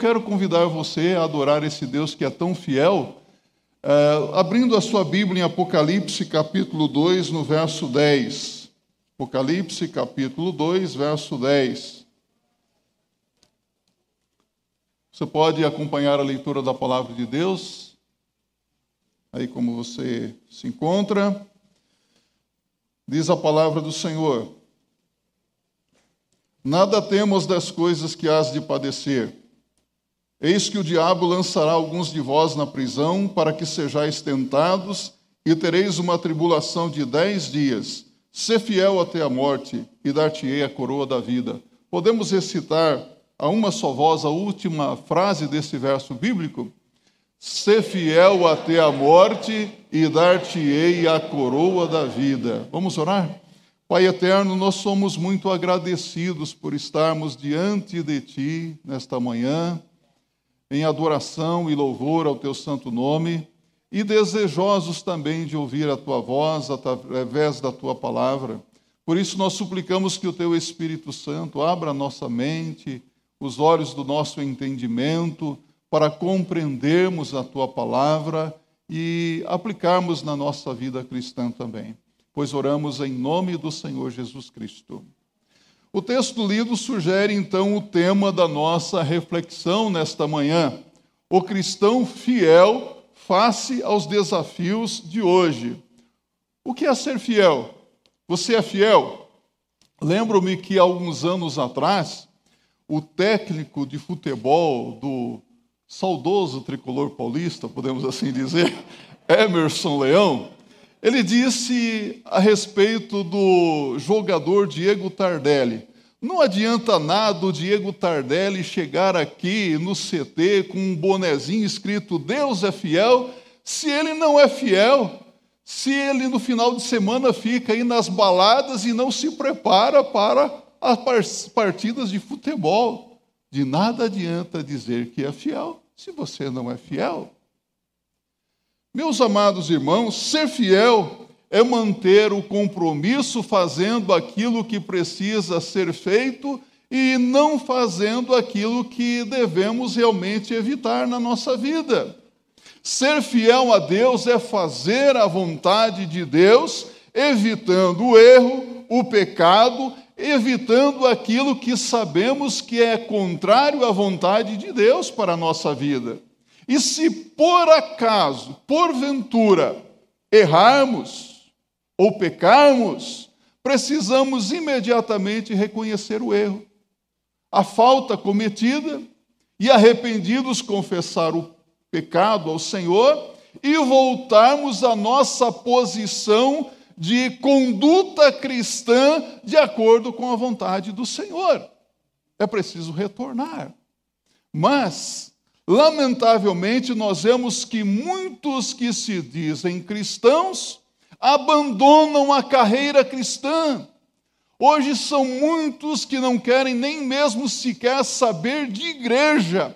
quero convidar você a adorar esse Deus que é tão fiel, é, abrindo a sua Bíblia em Apocalipse capítulo 2, no verso 10. Apocalipse capítulo 2, verso 10. Você pode acompanhar a leitura da palavra de Deus, aí como você se encontra. Diz a palavra do Senhor: Nada temos das coisas que hás de padecer. Eis que o diabo lançará alguns de vós na prisão, para que sejais tentados, e tereis uma tribulação de dez dias. Sê fiel até a morte, e dar-te-ei a coroa da vida. Podemos recitar a uma só voz a última frase desse verso bíblico? Sê fiel até a morte, e dar-te-ei a coroa da vida. Vamos orar? Pai eterno, nós somos muito agradecidos por estarmos diante de Ti nesta manhã, em adoração e louvor ao Teu santo nome, e desejosos também de ouvir a Tua voz através da Tua palavra. Por isso, nós suplicamos que o Teu Espírito Santo abra nossa mente, os olhos do nosso entendimento, para compreendermos a Tua palavra e aplicarmos na nossa vida cristã também pois oramos em nome do Senhor Jesus Cristo. O texto lido sugere então o tema da nossa reflexão nesta manhã: o cristão fiel face aos desafios de hoje. O que é ser fiel? Você é fiel? Lembro-me que alguns anos atrás, o técnico de futebol do saudoso tricolor paulista, podemos assim dizer, Emerson Leão, ele disse a respeito do jogador Diego Tardelli: não adianta nada o Diego Tardelli chegar aqui no CT com um bonezinho escrito Deus é fiel, se ele não é fiel, se ele no final de semana fica aí nas baladas e não se prepara para as partidas de futebol. De nada adianta dizer que é fiel se você não é fiel. Meus amados irmãos, ser fiel é manter o compromisso fazendo aquilo que precisa ser feito e não fazendo aquilo que devemos realmente evitar na nossa vida. Ser fiel a Deus é fazer a vontade de Deus, evitando o erro, o pecado, evitando aquilo que sabemos que é contrário à vontade de Deus para a nossa vida. E se por acaso, porventura, errarmos ou pecarmos, precisamos imediatamente reconhecer o erro, a falta cometida e arrependidos confessar o pecado ao Senhor e voltarmos à nossa posição de conduta cristã de acordo com a vontade do Senhor. É preciso retornar. Mas Lamentavelmente, nós vemos que muitos que se dizem cristãos abandonam a carreira cristã. Hoje são muitos que não querem nem mesmo sequer saber de igreja.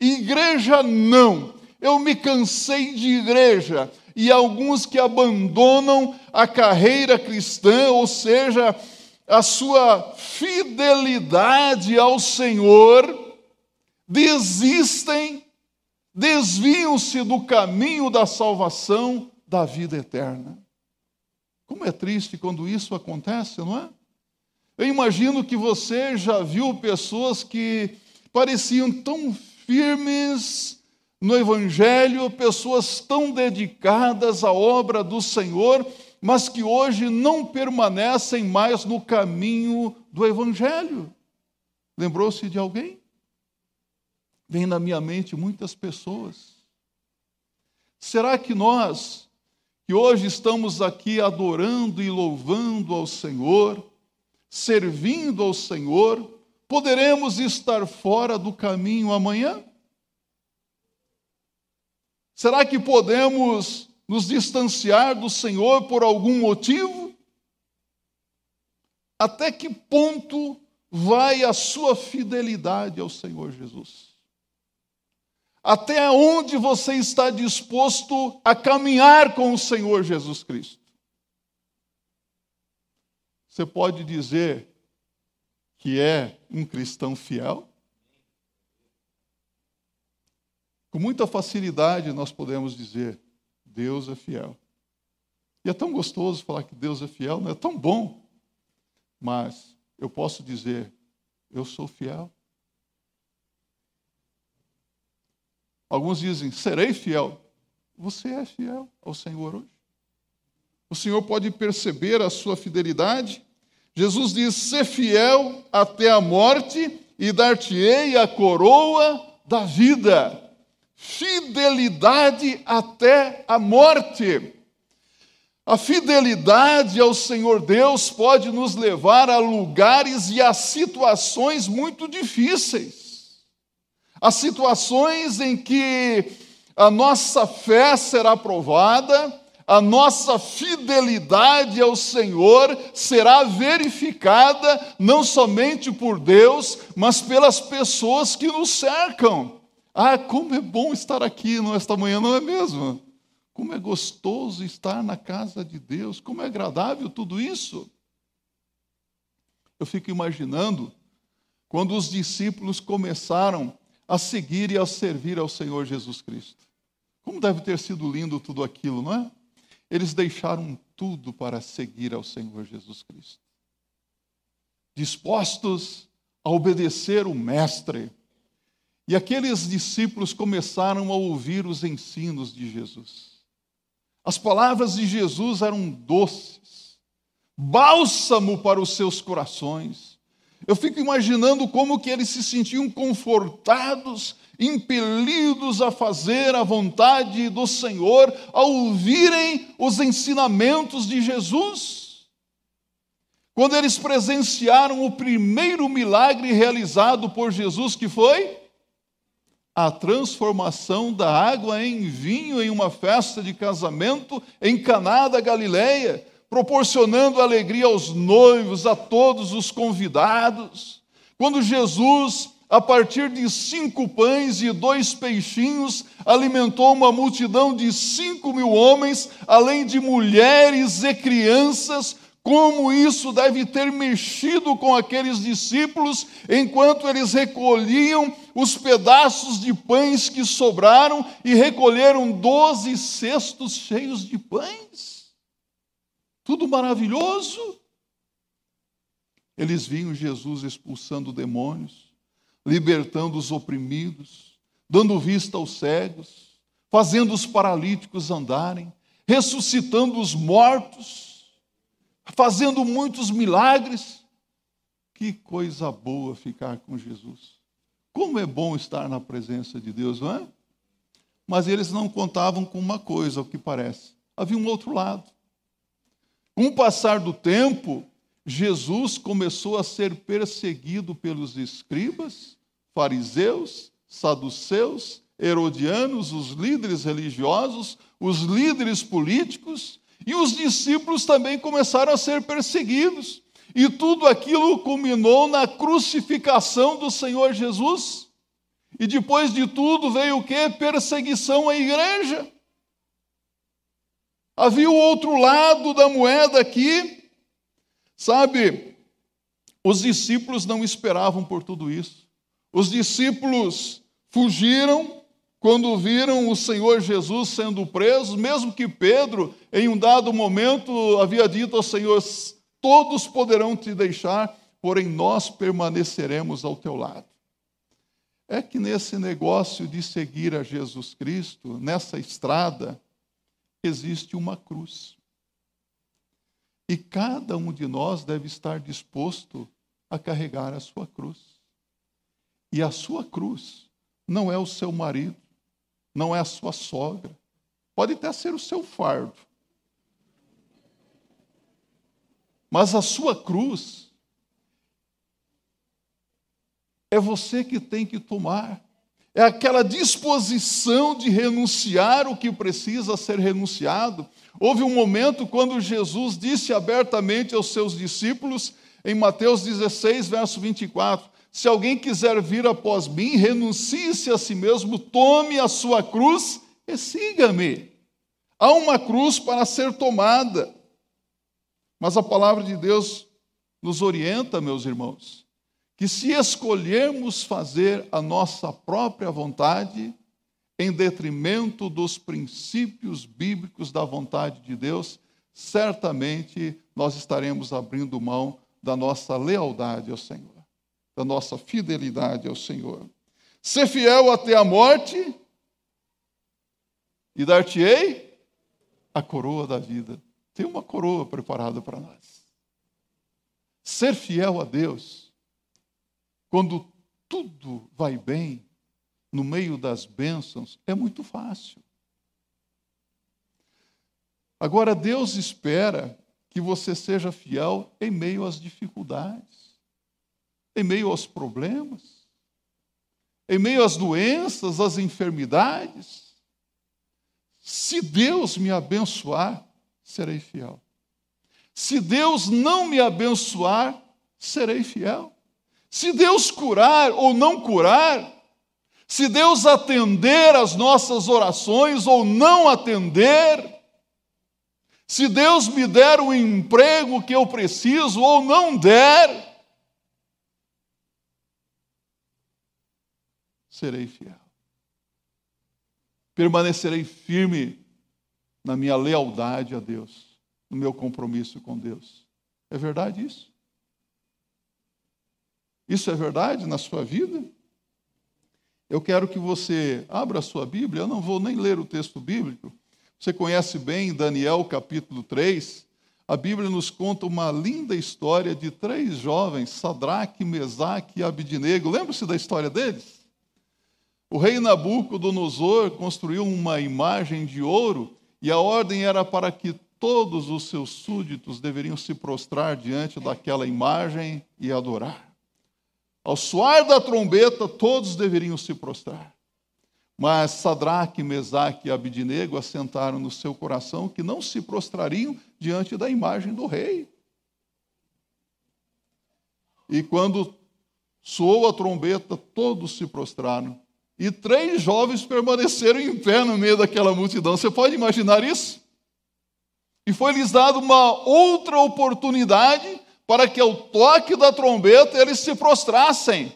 Igreja não. Eu me cansei de igreja. E alguns que abandonam a carreira cristã, ou seja, a sua fidelidade ao Senhor, desistem, desviam-se do caminho da salvação da vida eterna. Como é triste quando isso acontece, não é? Eu imagino que você já viu pessoas que pareciam tão firmes no Evangelho, pessoas tão dedicadas à obra do Senhor, mas que hoje não permanecem mais no caminho do Evangelho. Lembrou-se de alguém? Vem na minha mente muitas pessoas. Será que nós, que hoje estamos aqui adorando e louvando ao Senhor, servindo ao Senhor, poderemos estar fora do caminho amanhã? Será que podemos nos distanciar do Senhor por algum motivo? Até que ponto vai a sua fidelidade ao Senhor Jesus? Até onde você está disposto a caminhar com o Senhor Jesus Cristo? Você pode dizer que é um cristão fiel? com muita facilidade nós podemos dizer: Deus é fiel. E é tão gostoso falar que Deus é fiel, não é tão bom. Mas eu posso dizer: eu sou fiel. Alguns dizem: serei fiel. Você é fiel ao Senhor hoje. O Senhor pode perceber a sua fidelidade. Jesus diz: ser fiel até a morte e dar-te-ei a coroa da vida. Fidelidade até a morte. A fidelidade ao Senhor Deus pode nos levar a lugares e a situações muito difíceis. A situações em que a nossa fé será provada, a nossa fidelidade ao Senhor será verificada não somente por Deus, mas pelas pessoas que nos cercam. Ah, como é bom estar aqui nesta manhã, não é mesmo? Como é gostoso estar na casa de Deus, como é agradável tudo isso. Eu fico imaginando quando os discípulos começaram a seguir e a servir ao Senhor Jesus Cristo. Como deve ter sido lindo tudo aquilo, não é? Eles deixaram tudo para seguir ao Senhor Jesus Cristo. Dispostos a obedecer o Mestre. E aqueles discípulos começaram a ouvir os ensinos de Jesus. As palavras de Jesus eram doces, bálsamo para os seus corações. Eu fico imaginando como que eles se sentiam confortados impelidos a fazer a vontade do Senhor ao ouvirem os ensinamentos de Jesus. Quando eles presenciaram o primeiro milagre realizado por Jesus, que foi a transformação da água em vinho em uma festa de casamento em Caná da Galileia, proporcionando alegria aos noivos, a todos os convidados. Quando Jesus a partir de cinco pães e dois peixinhos, alimentou uma multidão de cinco mil homens, além de mulheres e crianças. Como isso deve ter mexido com aqueles discípulos enquanto eles recolhiam os pedaços de pães que sobraram e recolheram doze cestos cheios de pães. Tudo maravilhoso. Eles viam Jesus expulsando demônios libertando os oprimidos, dando vista aos cegos, fazendo os paralíticos andarem, ressuscitando os mortos, fazendo muitos milagres. Que coisa boa ficar com Jesus. Como é bom estar na presença de Deus, não é? Mas eles não contavam com uma coisa, ao que parece. Havia um outro lado. Com o passar do tempo, Jesus começou a ser perseguido pelos escribas, fariseus, saduceus, herodianos, os líderes religiosos, os líderes políticos, e os discípulos também começaram a ser perseguidos. E tudo aquilo culminou na crucificação do Senhor Jesus. E depois de tudo veio o que? Perseguição à igreja. Havia o outro lado da moeda aqui, Sabe, os discípulos não esperavam por tudo isso. Os discípulos fugiram quando viram o Senhor Jesus sendo preso, mesmo que Pedro, em um dado momento, havia dito ao Senhor: Todos poderão te deixar, porém nós permaneceremos ao teu lado. É que nesse negócio de seguir a Jesus Cristo, nessa estrada, existe uma cruz. E cada um de nós deve estar disposto a carregar a sua cruz. E a sua cruz não é o seu marido, não é a sua sogra, pode até ser o seu fardo. Mas a sua cruz é você que tem que tomar. É aquela disposição de renunciar o que precisa ser renunciado, Houve um momento quando Jesus disse abertamente aos seus discípulos, em Mateus 16, verso 24: Se alguém quiser vir após mim, renuncie-se a si mesmo, tome a sua cruz e siga-me. Há uma cruz para ser tomada. Mas a palavra de Deus nos orienta, meus irmãos, que se escolhermos fazer a nossa própria vontade, em detrimento dos princípios bíblicos da vontade de Deus, certamente nós estaremos abrindo mão da nossa lealdade ao Senhor, da nossa fidelidade ao Senhor. Ser fiel até a morte e dar-te-ei a coroa da vida. Tem uma coroa preparada para nós. Ser fiel a Deus, quando tudo vai bem, no meio das bênçãos, é muito fácil. Agora, Deus espera que você seja fiel em meio às dificuldades, em meio aos problemas, em meio às doenças, às enfermidades. Se Deus me abençoar, serei fiel. Se Deus não me abençoar, serei fiel. Se Deus curar ou não curar, se Deus atender às nossas orações ou não atender, se Deus me der o emprego que eu preciso ou não der, serei fiel. Permanecerei firme na minha lealdade a Deus, no meu compromisso com Deus. É verdade isso? Isso é verdade na sua vida? Eu quero que você abra a sua Bíblia, eu não vou nem ler o texto bíblico. Você conhece bem Daniel capítulo 3. A Bíblia nos conta uma linda história de três jovens, Sadraque, Mesaque e Abidnego. Lembra-se da história deles? O rei Nabucodonosor construiu uma imagem de ouro e a ordem era para que todos os seus súditos deveriam se prostrar diante daquela imagem e adorar. Ao soar da trombeta, todos deveriam se prostrar. Mas Sadraque, Mesaque e Abidinego assentaram no seu coração que não se prostrariam diante da imagem do rei. E quando soou a trombeta, todos se prostraram. E três jovens permaneceram em pé no meio daquela multidão. Você pode imaginar isso? E foi-lhes dada uma outra oportunidade para que ao toque da trombeta eles se prostrassem.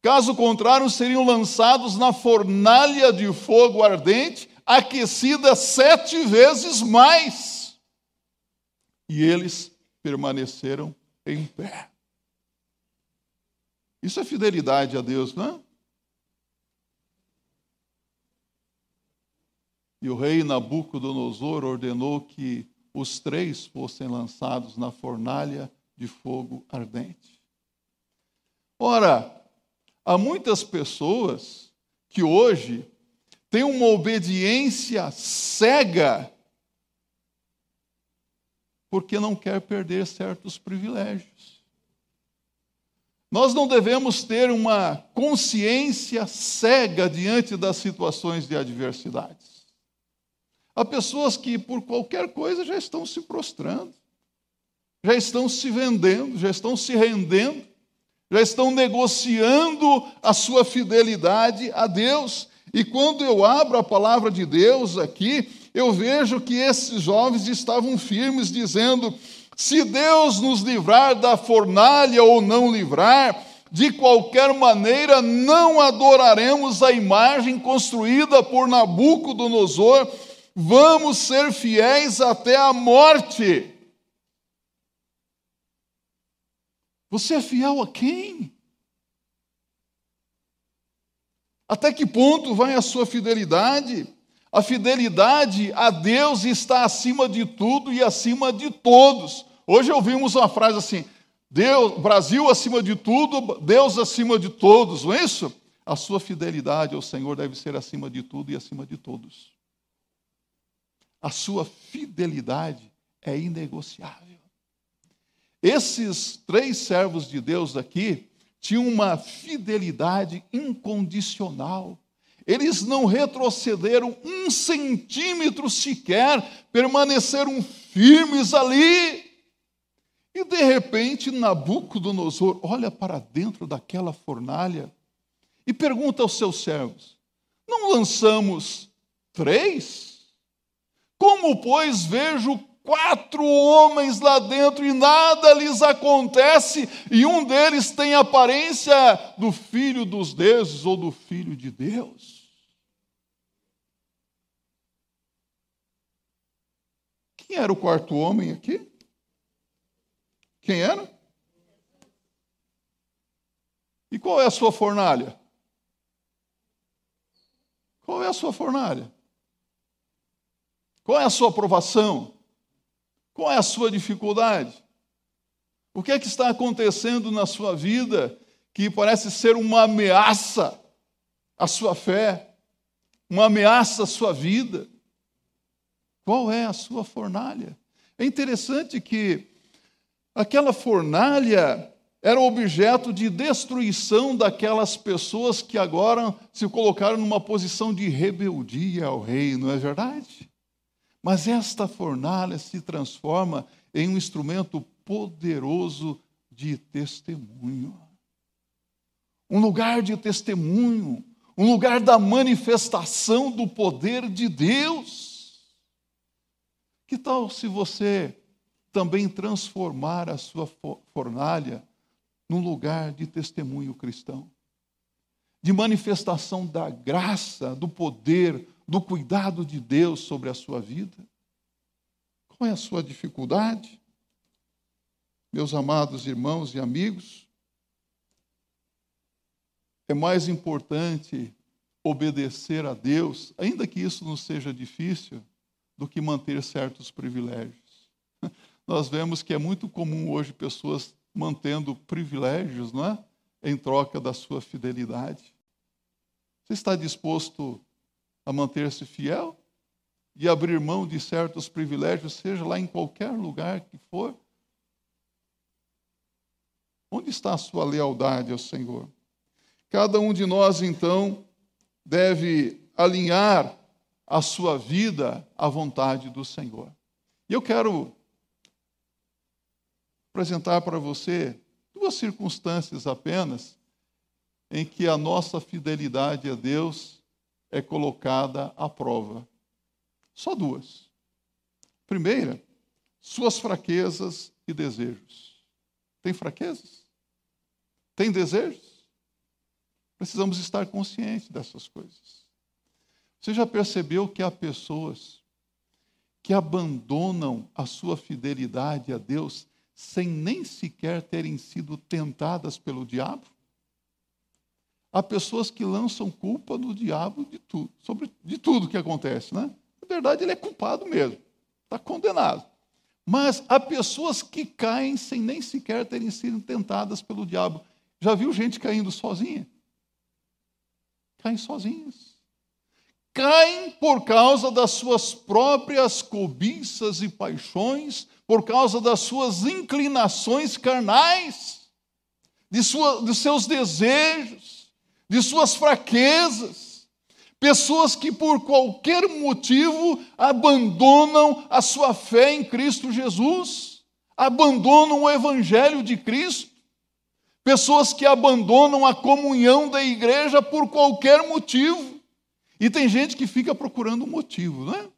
Caso contrário, seriam lançados na fornalha de fogo ardente, aquecida sete vezes mais. E eles permaneceram em pé. Isso é fidelidade a Deus, não é? E o rei Nabucodonosor ordenou que os três fossem lançados na fornalha de fogo ardente. Ora, há muitas pessoas que hoje têm uma obediência cega porque não quer perder certos privilégios. Nós não devemos ter uma consciência cega diante das situações de adversidades. Há pessoas que, por qualquer coisa, já estão se prostrando, já estão se vendendo, já estão se rendendo, já estão negociando a sua fidelidade a Deus. E quando eu abro a palavra de Deus aqui, eu vejo que esses jovens estavam firmes, dizendo: se Deus nos livrar da fornalha ou não livrar, de qualquer maneira não adoraremos a imagem construída por Nabucodonosor vamos ser fiéis até a morte. Você é fiel a quem? Até que ponto vai a sua fidelidade? A fidelidade a Deus está acima de tudo e acima de todos. Hoje ouvimos uma frase assim: Deus, Brasil acima de tudo, Deus acima de todos, não é isso? A sua fidelidade ao Senhor deve ser acima de tudo e acima de todos a sua fidelidade é inegociável. Esses três servos de Deus aqui tinham uma fidelidade incondicional. Eles não retrocederam um centímetro sequer, permaneceram firmes ali. E de repente, Nabucodonosor olha para dentro daquela fornalha e pergunta aos seus servos: Não lançamos três? Como, pois, vejo quatro homens lá dentro e nada lhes acontece, e um deles tem aparência do filho dos deuses ou do filho de Deus? Quem era o quarto homem aqui? Quem era? E qual é a sua fornalha? Qual é a sua fornalha? Qual é a sua aprovação? Qual é a sua dificuldade? O que é que está acontecendo na sua vida que parece ser uma ameaça à sua fé, uma ameaça à sua vida? Qual é a sua fornalha? É interessante que aquela fornalha era objeto de destruição daquelas pessoas que agora se colocaram numa posição de rebeldia ao rei, não é verdade? Mas esta fornalha se transforma em um instrumento poderoso de testemunho. Um lugar de testemunho, um lugar da manifestação do poder de Deus. Que tal se você também transformar a sua fornalha num lugar de testemunho cristão? De manifestação da graça, do poder, do cuidado de Deus sobre a sua vida? Qual é a sua dificuldade? Meus amados irmãos e amigos, é mais importante obedecer a Deus, ainda que isso não seja difícil, do que manter certos privilégios. Nós vemos que é muito comum hoje pessoas mantendo privilégios, não é? Em troca da sua fidelidade. Você está disposto a manter-se fiel e abrir mão de certos privilégios, seja lá em qualquer lugar que for? Onde está a sua lealdade ao Senhor? Cada um de nós, então, deve alinhar a sua vida à vontade do Senhor. E eu quero apresentar para você duas circunstâncias apenas em que a nossa fidelidade a Deus é colocada à prova. Só duas. Primeira, suas fraquezas e desejos. Tem fraquezas? Tem desejos? Precisamos estar conscientes dessas coisas. Você já percebeu que há pessoas que abandonam a sua fidelidade a Deus sem nem sequer terem sido tentadas pelo diabo? Há pessoas que lançam culpa no diabo de tudo, sobre de tudo que acontece, né? Na verdade, ele é culpado mesmo, está condenado. Mas há pessoas que caem sem nem sequer terem sido tentadas pelo diabo. Já viu gente caindo sozinha? Caem sozinhas. Caem por causa das suas próprias cobiças e paixões, por causa das suas inclinações carnais, de, sua, de seus desejos de suas fraquezas. Pessoas que por qualquer motivo abandonam a sua fé em Cristo Jesus, abandonam o Evangelho de Cristo. Pessoas que abandonam a comunhão da igreja por qualquer motivo. E tem gente que fica procurando um motivo, não é?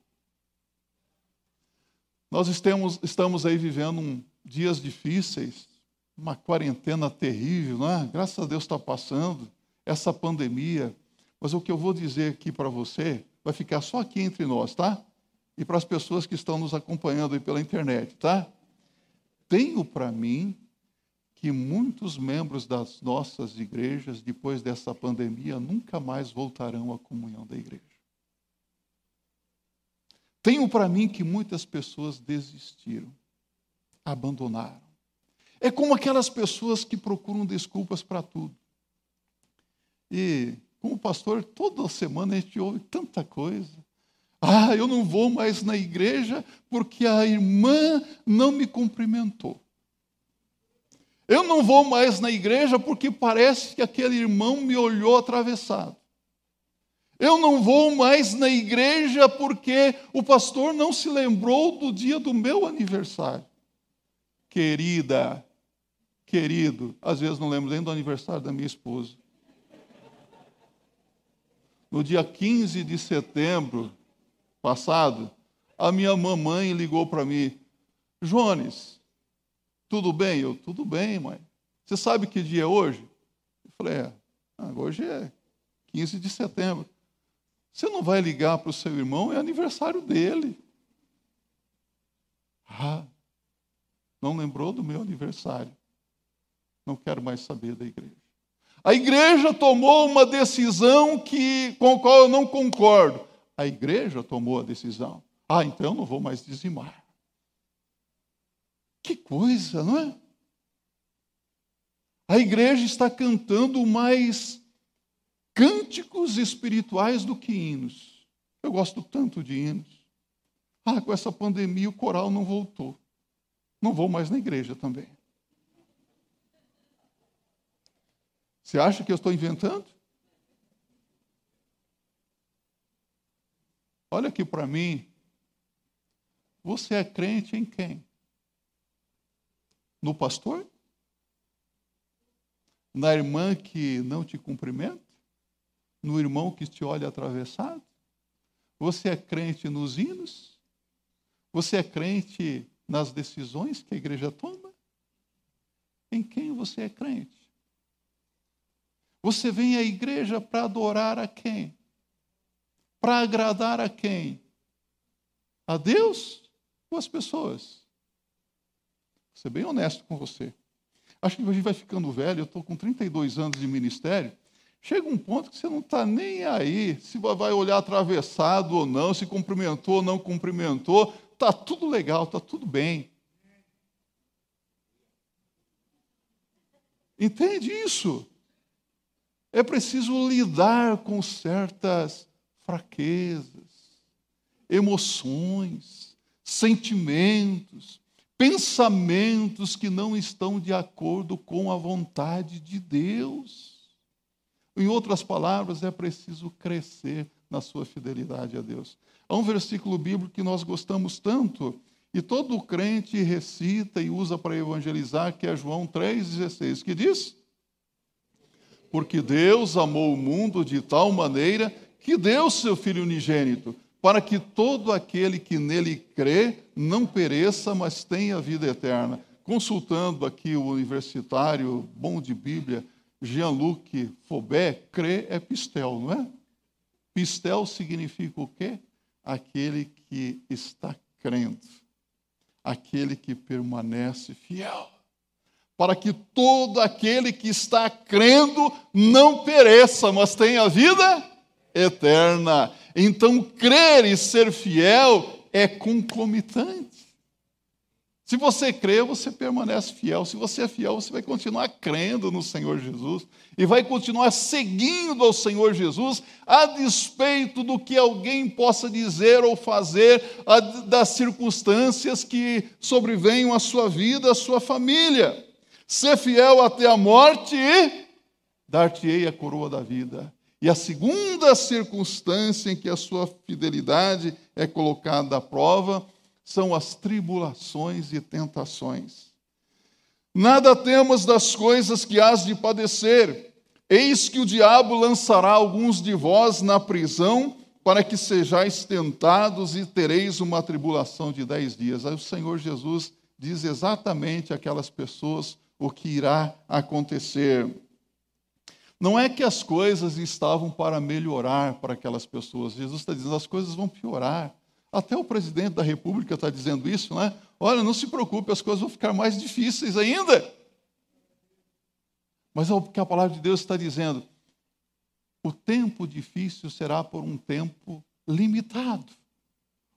Nós estamos, estamos aí vivendo um, dias difíceis, uma quarentena terrível, não é? Graças a Deus está passando essa pandemia. Mas o que eu vou dizer aqui para você vai ficar só aqui entre nós, tá? E para as pessoas que estão nos acompanhando aí pela internet, tá? Tenho para mim que muitos membros das nossas igrejas, depois dessa pandemia, nunca mais voltarão à comunhão da igreja. Tenho para mim que muitas pessoas desistiram, abandonaram. É como aquelas pessoas que procuram desculpas para tudo. E, como pastor, toda semana a gente ouve tanta coisa. Ah, eu não vou mais na igreja porque a irmã não me cumprimentou. Eu não vou mais na igreja porque parece que aquele irmão me olhou atravessado. Eu não vou mais na igreja porque o pastor não se lembrou do dia do meu aniversário. Querida, querido, às vezes não lembro nem do aniversário da minha esposa. No dia 15 de setembro passado, a minha mamãe ligou para mim: Jones, tudo bem? Eu, tudo bem, mãe. Você sabe que dia é hoje? Eu falei: é, ah, hoje é 15 de setembro. Você não vai ligar para o seu irmão, é aniversário dele. Ah, não lembrou do meu aniversário. Não quero mais saber da igreja. A igreja tomou uma decisão que, com a qual eu não concordo. A igreja tomou a decisão. Ah, então eu não vou mais dizimar. Que coisa, não é? A igreja está cantando mais cânticos espirituais do que hinos. Eu gosto tanto de hinos. Ah, com essa pandemia o coral não voltou. Não vou mais na igreja também. Você acha que eu estou inventando? Olha aqui para mim. Você é crente em quem? No pastor? Na irmã que não te cumprimenta? No irmão que te olha atravessado? Você é crente nos hinos? Você é crente nas decisões que a igreja toma? Em quem você é crente? Você vem à igreja para adorar a quem? Para agradar a quem? A Deus ou as pessoas? Vou ser bem honesto com você. Acho que a gente vai ficando velho, eu estou com 32 anos de ministério. Chega um ponto que você não está nem aí se vai olhar atravessado ou não, se cumprimentou ou não cumprimentou. Está tudo legal, está tudo bem. Entende isso? É preciso lidar com certas fraquezas, emoções, sentimentos, pensamentos que não estão de acordo com a vontade de Deus. Em outras palavras, é preciso crescer na sua fidelidade a Deus. Há um versículo bíblico que nós gostamos tanto, e todo crente recita e usa para evangelizar, que é João 3,16, que diz: porque Deus amou o mundo de tal maneira que deu seu Filho unigênito, para que todo aquele que nele crê não pereça, mas tenha vida eterna. Consultando aqui o universitário bom de Bíblia, Jean-Luc Faubert, crê é pistel, não é? Pistel significa o quê? Aquele que está crendo, aquele que permanece fiel para que todo aquele que está crendo não pereça, mas tenha vida eterna. Então, crer e ser fiel é concomitante. Se você crê, você permanece fiel. Se você é fiel, você vai continuar crendo no Senhor Jesus e vai continuar seguindo ao Senhor Jesus, a despeito do que alguém possa dizer ou fazer, das circunstâncias que sobrevenham à sua vida, à sua família ser fiel até a morte e dar-te-ei a coroa da vida. E a segunda circunstância em que a sua fidelidade é colocada à prova são as tribulações e tentações. Nada temos das coisas que hás de padecer. Eis que o diabo lançará alguns de vós na prisão, para que sejais tentados e tereis uma tribulação de dez dias. Aí o Senhor Jesus diz exatamente aquelas pessoas o que irá acontecer. Não é que as coisas estavam para melhorar para aquelas pessoas. Jesus está dizendo as coisas vão piorar. Até o presidente da República está dizendo isso, né? Olha, não se preocupe, as coisas vão ficar mais difíceis ainda. Mas é o que a palavra de Deus está dizendo. O tempo difícil será por um tempo limitado.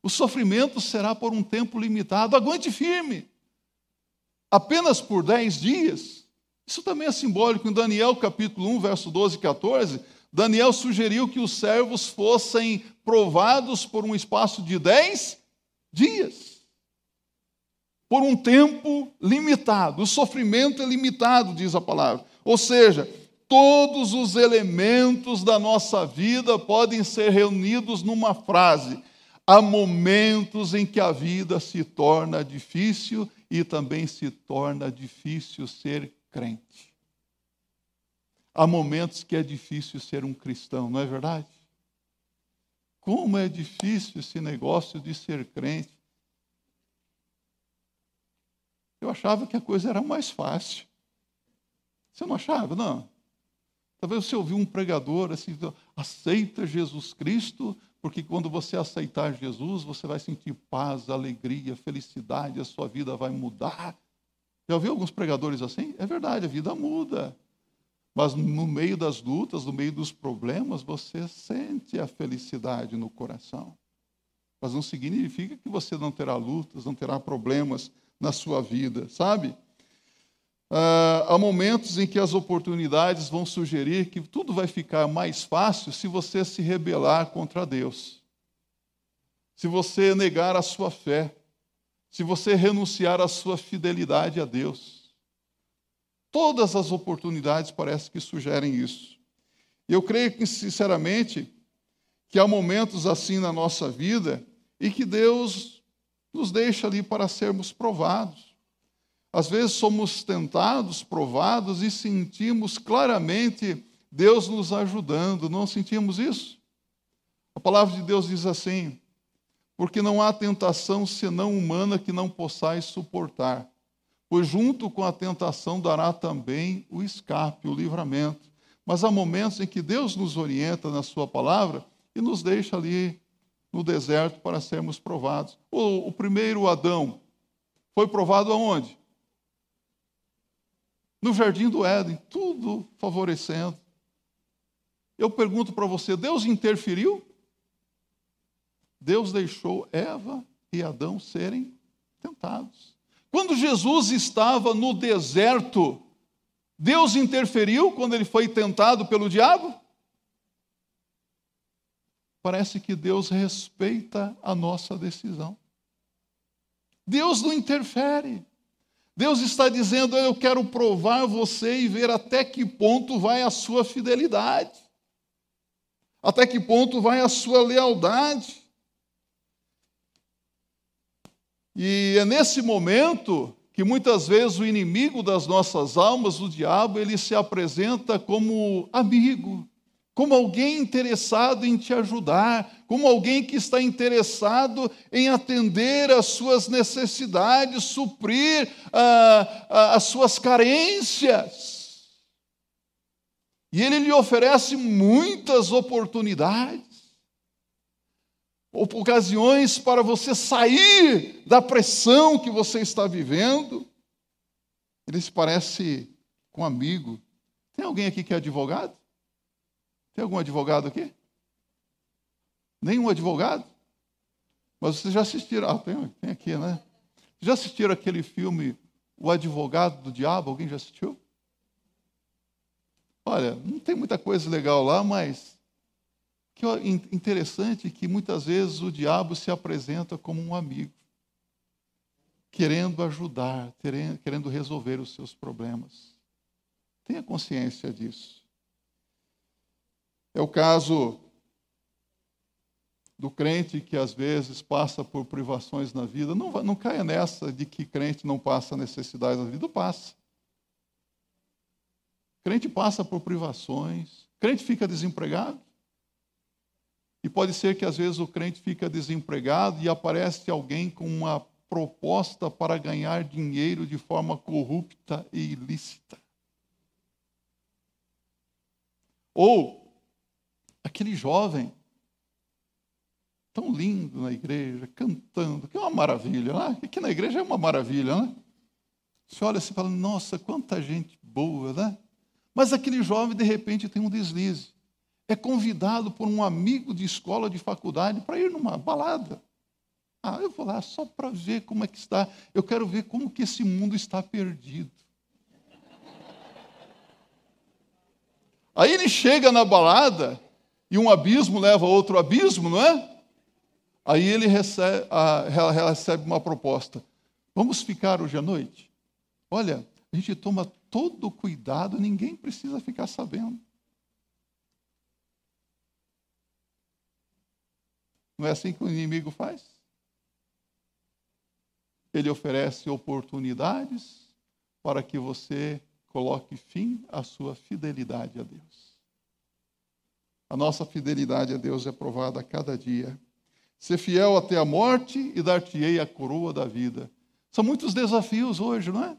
O sofrimento será por um tempo limitado. Aguente firme apenas por dez dias. Isso também é simbólico. Em Daniel capítulo 1, verso 12 e 14, Daniel sugeriu que os servos fossem provados por um espaço de dez dias. Por um tempo limitado. O sofrimento é limitado, diz a palavra. Ou seja, todos os elementos da nossa vida podem ser reunidos numa frase. Há momentos em que a vida se torna difícil e também se torna difícil ser crente. Há momentos que é difícil ser um cristão, não é verdade? Como é difícil esse negócio de ser crente. Eu achava que a coisa era mais fácil. Você não achava? Não. Talvez você ouviu um pregador assim, aceita Jesus Cristo Porque quando você aceitar Jesus, você vai sentir paz, alegria, felicidade, a sua vida vai mudar. Já ouviu alguns pregadores assim? É verdade, a vida muda. Mas no meio das lutas, no meio dos problemas, você sente a felicidade no coração. Mas não significa que você não terá lutas, não terá problemas na sua vida, sabe? Ah, há momentos em que as oportunidades vão sugerir que tudo vai ficar mais fácil se você se rebelar contra Deus, se você negar a sua fé, se você renunciar à sua fidelidade a Deus. Todas as oportunidades parecem que sugerem isso. Eu creio que, sinceramente, que há momentos assim na nossa vida e que Deus nos deixa ali para sermos provados. Às vezes somos tentados, provados e sentimos claramente Deus nos ajudando. Não sentimos isso? A palavra de Deus diz assim: porque não há tentação senão humana que não possais suportar, pois junto com a tentação dará também o escape, o livramento. Mas há momentos em que Deus nos orienta na Sua palavra e nos deixa ali no deserto para sermos provados. O, o primeiro Adão foi provado aonde? No jardim do Éden, tudo favorecendo. Eu pergunto para você: Deus interferiu? Deus deixou Eva e Adão serem tentados. Quando Jesus estava no deserto, Deus interferiu quando ele foi tentado pelo diabo? Parece que Deus respeita a nossa decisão. Deus não interfere. Deus está dizendo: Eu quero provar você e ver até que ponto vai a sua fidelidade, até que ponto vai a sua lealdade. E é nesse momento que muitas vezes o inimigo das nossas almas, o diabo, ele se apresenta como amigo, como alguém interessado em te ajudar, como alguém que está interessado em atender às suas necessidades, suprir ah, ah, as suas carências. E ele lhe oferece muitas oportunidades, ocasiões para você sair da pressão que você está vivendo. Ele se parece com um amigo. Tem alguém aqui que é advogado? Tem algum advogado aqui? Nenhum advogado? Mas vocês já assistiram. Ah, tem, tem aqui, né? Já assistiram aquele filme O Advogado do Diabo? Alguém já assistiu? Olha, não tem muita coisa legal lá, mas que interessante que muitas vezes o diabo se apresenta como um amigo, querendo ajudar, querendo resolver os seus problemas. Tenha consciência disso. É o caso do crente que às vezes passa por privações na vida. Não, não caia nessa de que crente não passa necessidade na vida, passa. Crente passa por privações, crente fica desempregado. E pode ser que às vezes o crente fica desempregado e aparece alguém com uma proposta para ganhar dinheiro de forma corrupta e ilícita. Ou aquele jovem tão lindo na igreja, cantando, que é uma maravilha, né? Aqui na igreja é uma maravilha, né? Você olha assim e fala, nossa, quanta gente boa, né? Mas aquele jovem, de repente, tem um deslize. É convidado por um amigo de escola, de faculdade, para ir numa balada. Ah, eu vou lá só para ver como é que está. Eu quero ver como que esse mundo está perdido. Aí ele chega na balada e um abismo leva a outro abismo, não é? Aí ele recebe, a, recebe uma proposta. Vamos ficar hoje à noite? Olha, a gente toma todo cuidado, ninguém precisa ficar sabendo. Não é assim que o inimigo faz? Ele oferece oportunidades para que você coloque fim à sua fidelidade a Deus. A nossa fidelidade a Deus é provada a cada dia. Ser fiel até a morte e dar-te-ei a coroa da vida. São muitos desafios hoje, não é?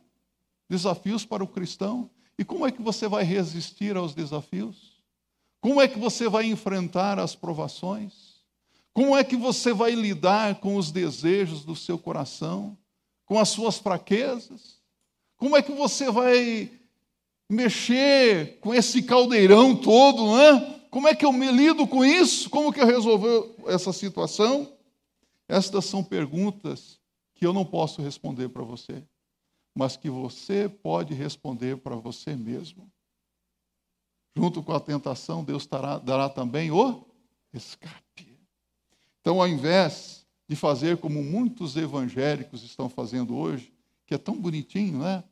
Desafios para o cristão. E como é que você vai resistir aos desafios? Como é que você vai enfrentar as provações? Como é que você vai lidar com os desejos do seu coração, com as suas fraquezas? Como é que você vai mexer com esse caldeirão todo, né? Como é que eu me lido com isso? Como que eu resolvo essa situação? Estas são perguntas que eu não posso responder para você, mas que você pode responder para você mesmo. Junto com a tentação, Deus dará, também o escape. Então, ao invés de fazer como muitos evangélicos estão fazendo hoje, que é tão bonitinho, né?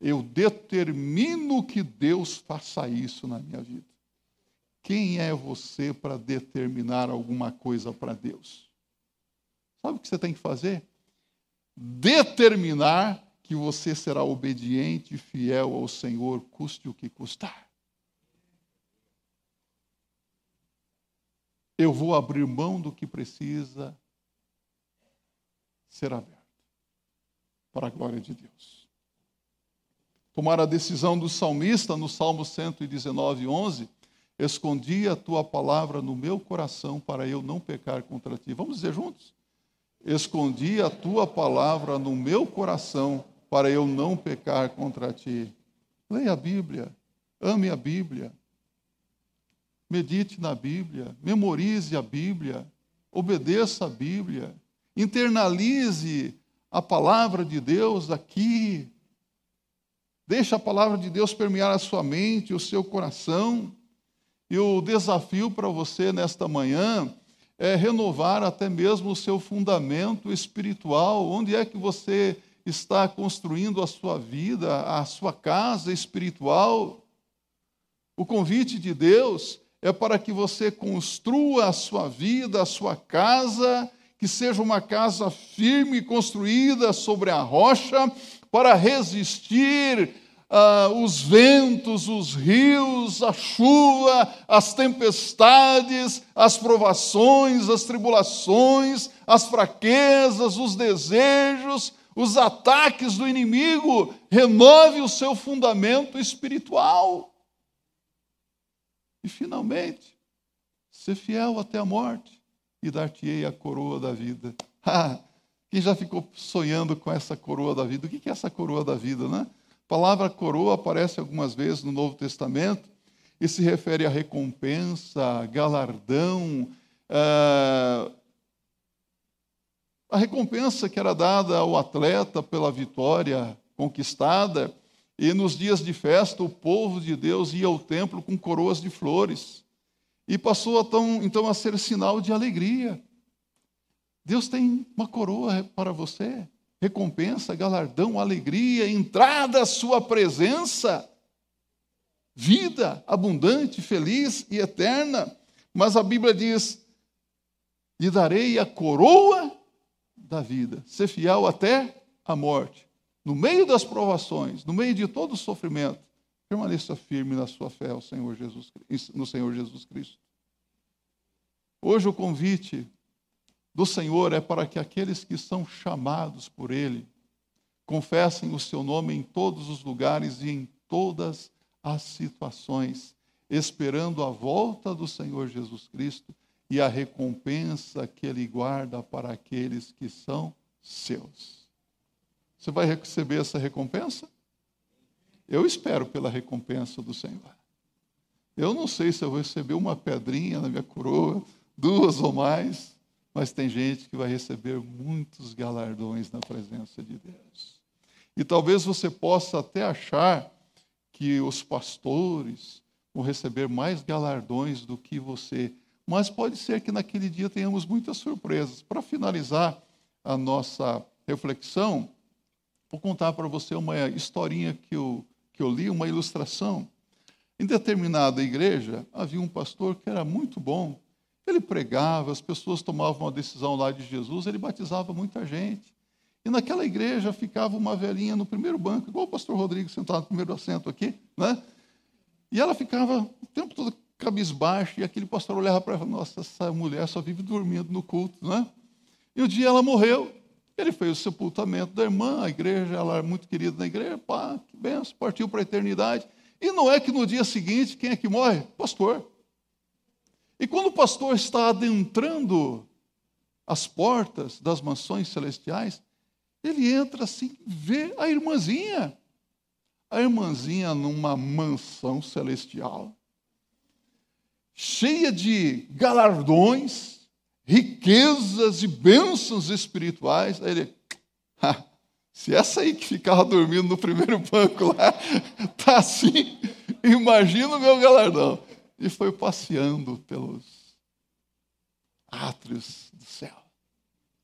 Eu determino que Deus faça isso na minha vida. Quem é você para determinar alguma coisa para Deus? Sabe o que você tem que fazer? Determinar que você será obediente e fiel ao Senhor, custe o que custar. Eu vou abrir mão do que precisa ser aberto para a glória de Deus. Tomar a decisão do salmista no Salmo 119, 11, escondi a tua palavra no meu coração para eu não pecar contra ti. Vamos dizer juntos? Escondi a tua palavra no meu coração para eu não pecar contra ti. Leia a Bíblia, ame a Bíblia, medite na Bíblia, memorize a Bíblia, obedeça a Bíblia, internalize a palavra de Deus aqui. Deixe a palavra de Deus permear a sua mente, o seu coração. E o desafio para você nesta manhã é renovar até mesmo o seu fundamento espiritual. Onde é que você está construindo a sua vida, a sua casa espiritual? O convite de Deus é para que você construa a sua vida, a sua casa, que seja uma casa firme, construída sobre a rocha, para resistir uh, os ventos, os rios, a chuva, as tempestades, as provações, as tribulações, as fraquezas, os desejos, os ataques do inimigo. Renove o seu fundamento espiritual. E, finalmente, ser fiel até a morte e dar-te-ei a coroa da vida. Ah, quem já ficou sonhando com essa coroa da vida? O que é essa coroa da vida, né? A palavra coroa aparece algumas vezes no Novo Testamento e se refere a recompensa, galardão. É... A recompensa que era dada ao atleta pela vitória conquistada, e nos dias de festa o povo de Deus ia ao templo com coroas de flores, e passou então, então a ser sinal de alegria. Deus tem uma coroa para você recompensa, galardão, alegria, entrada à sua presença, vida abundante, feliz e eterna. Mas a Bíblia diz: lhe darei a coroa da vida, ser fiel até a morte. No meio das provações, no meio de todo o sofrimento, permaneça firme na sua fé ao Senhor Jesus, no Senhor Jesus Cristo. Hoje o convite do Senhor é para que aqueles que são chamados por Ele confessem o seu nome em todos os lugares e em todas as situações, esperando a volta do Senhor Jesus Cristo e a recompensa que Ele guarda para aqueles que são seus. Você vai receber essa recompensa? Eu espero pela recompensa do Senhor. Eu não sei se eu vou receber uma pedrinha na minha coroa, duas ou mais, mas tem gente que vai receber muitos galardões na presença de Deus. E talvez você possa até achar que os pastores vão receber mais galardões do que você, mas pode ser que naquele dia tenhamos muitas surpresas. Para finalizar a nossa reflexão, vou contar para você uma historinha que eu, que eu li, uma ilustração. Em determinada igreja havia um pastor que era muito bom, ele pregava, as pessoas tomavam uma decisão lá de Jesus, ele batizava muita gente. E naquela igreja ficava uma velhinha no primeiro banco, igual o pastor Rodrigo sentado no primeiro assento aqui, né? E ela ficava o tempo todo cabisbaixo, e aquele pastor olhava para ela, nossa, essa mulher só vive dormindo no culto, né? E um dia ela morreu, ele fez o sepultamento da irmã, a igreja, ela era muito querida na igreja, pá, que benção, partiu para a eternidade. E não é que no dia seguinte, quem é que morre? Pastor. E quando o pastor está adentrando as portas das mansões celestiais, ele entra assim, vê a irmãzinha. A irmãzinha numa mansão celestial, cheia de galardões, riquezas e bênçãos espirituais. Aí ele, se essa aí que ficava dormindo no primeiro banco lá tá assim, imagina o meu galardão. E foi passeando pelos átrios do céu.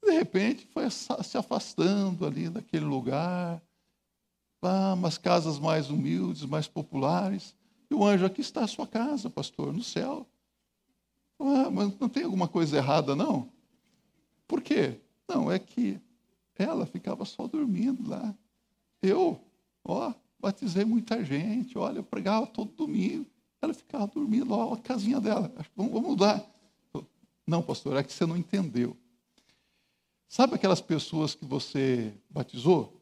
De repente foi se afastando ali daquele lugar, para umas casas mais humildes, mais populares. E o anjo, aqui está a sua casa, pastor, no céu. Ah, mas não tem alguma coisa errada, não? Por quê? Não, é que ela ficava só dormindo lá. Eu, ó, batizei muita gente, olha, eu pregava todo domingo. Ela ficava dormindo, ó, a casinha dela. Vamos, vamos mudar. Não, pastor, é que você não entendeu. Sabe aquelas pessoas que você batizou?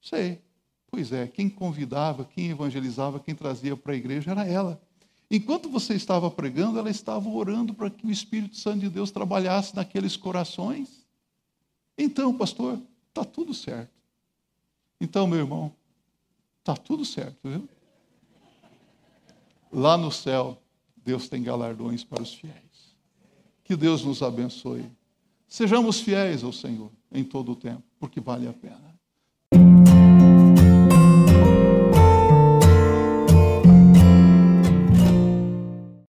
Sei. Pois é, quem convidava, quem evangelizava, quem trazia para a igreja era ela. Enquanto você estava pregando, ela estava orando para que o Espírito Santo de Deus trabalhasse naqueles corações. Então, pastor, está tudo certo. Então, meu irmão, está tudo certo, viu? Lá no céu, Deus tem galardões para os fiéis. Que Deus nos abençoe. Sejamos fiéis ao Senhor em todo o tempo, porque vale a pena.